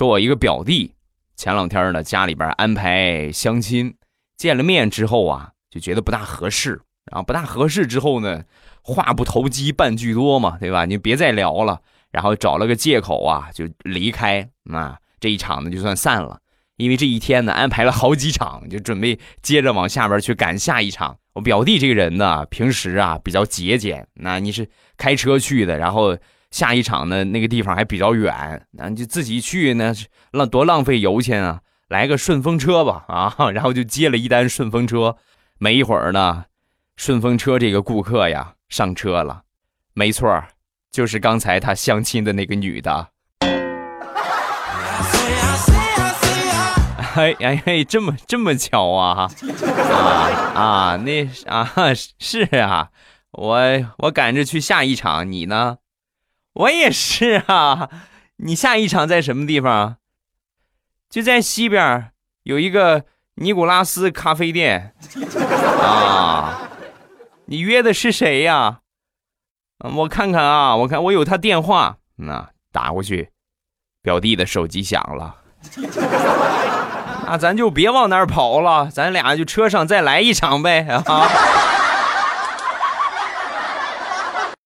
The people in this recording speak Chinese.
说我一个表弟，前两天呢家里边安排相亲，见了面之后啊，就觉得不大合适，然后不大合适之后呢，话不投机半句多嘛，对吧？你别再聊了，然后找了个借口啊，就离开，啊，这一场呢就算散了。因为这一天呢安排了好几场，就准备接着往下边去赶下一场。我表弟这个人呢，平时啊比较节俭，那你是开车去的，然后。下一场呢，那个地方还比较远，那就自己去，那浪多浪费油钱啊！来个顺风车吧，啊，然后就接了一单顺风车。没一会儿呢，顺风车这个顾客呀上车了，没错，就是刚才他相亲的那个女的。哎哎嘿，这么这么巧啊！啊啊，那啊是啊，我我赶着去下一场，你呢？我也是啊，你下一场在什么地方？就在西边有一个尼古拉斯咖啡店啊。你约的是谁呀？我看看啊，我看我有他电话，那打过去，表弟的手机响了。那咱就别往那儿跑了，咱俩就车上再来一场呗啊。